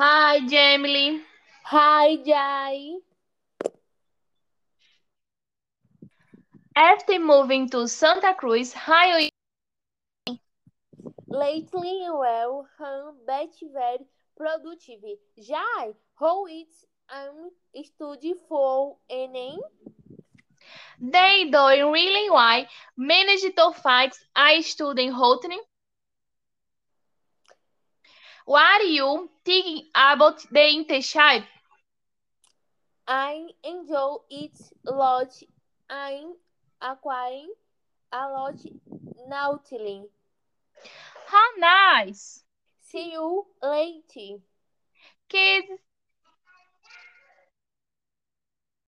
Hi, Jamily. Hi, Jai. After moving to Santa Cruz, how are you? Lately, well, hum, bet very productive. Jai, how it's um study for Enem? They doing really well. Managed to fix a student routine. What are you thinking about the internship? I enjoy it a lot. I'm acquiring a lot nautiling. How nice. See you later. Kids,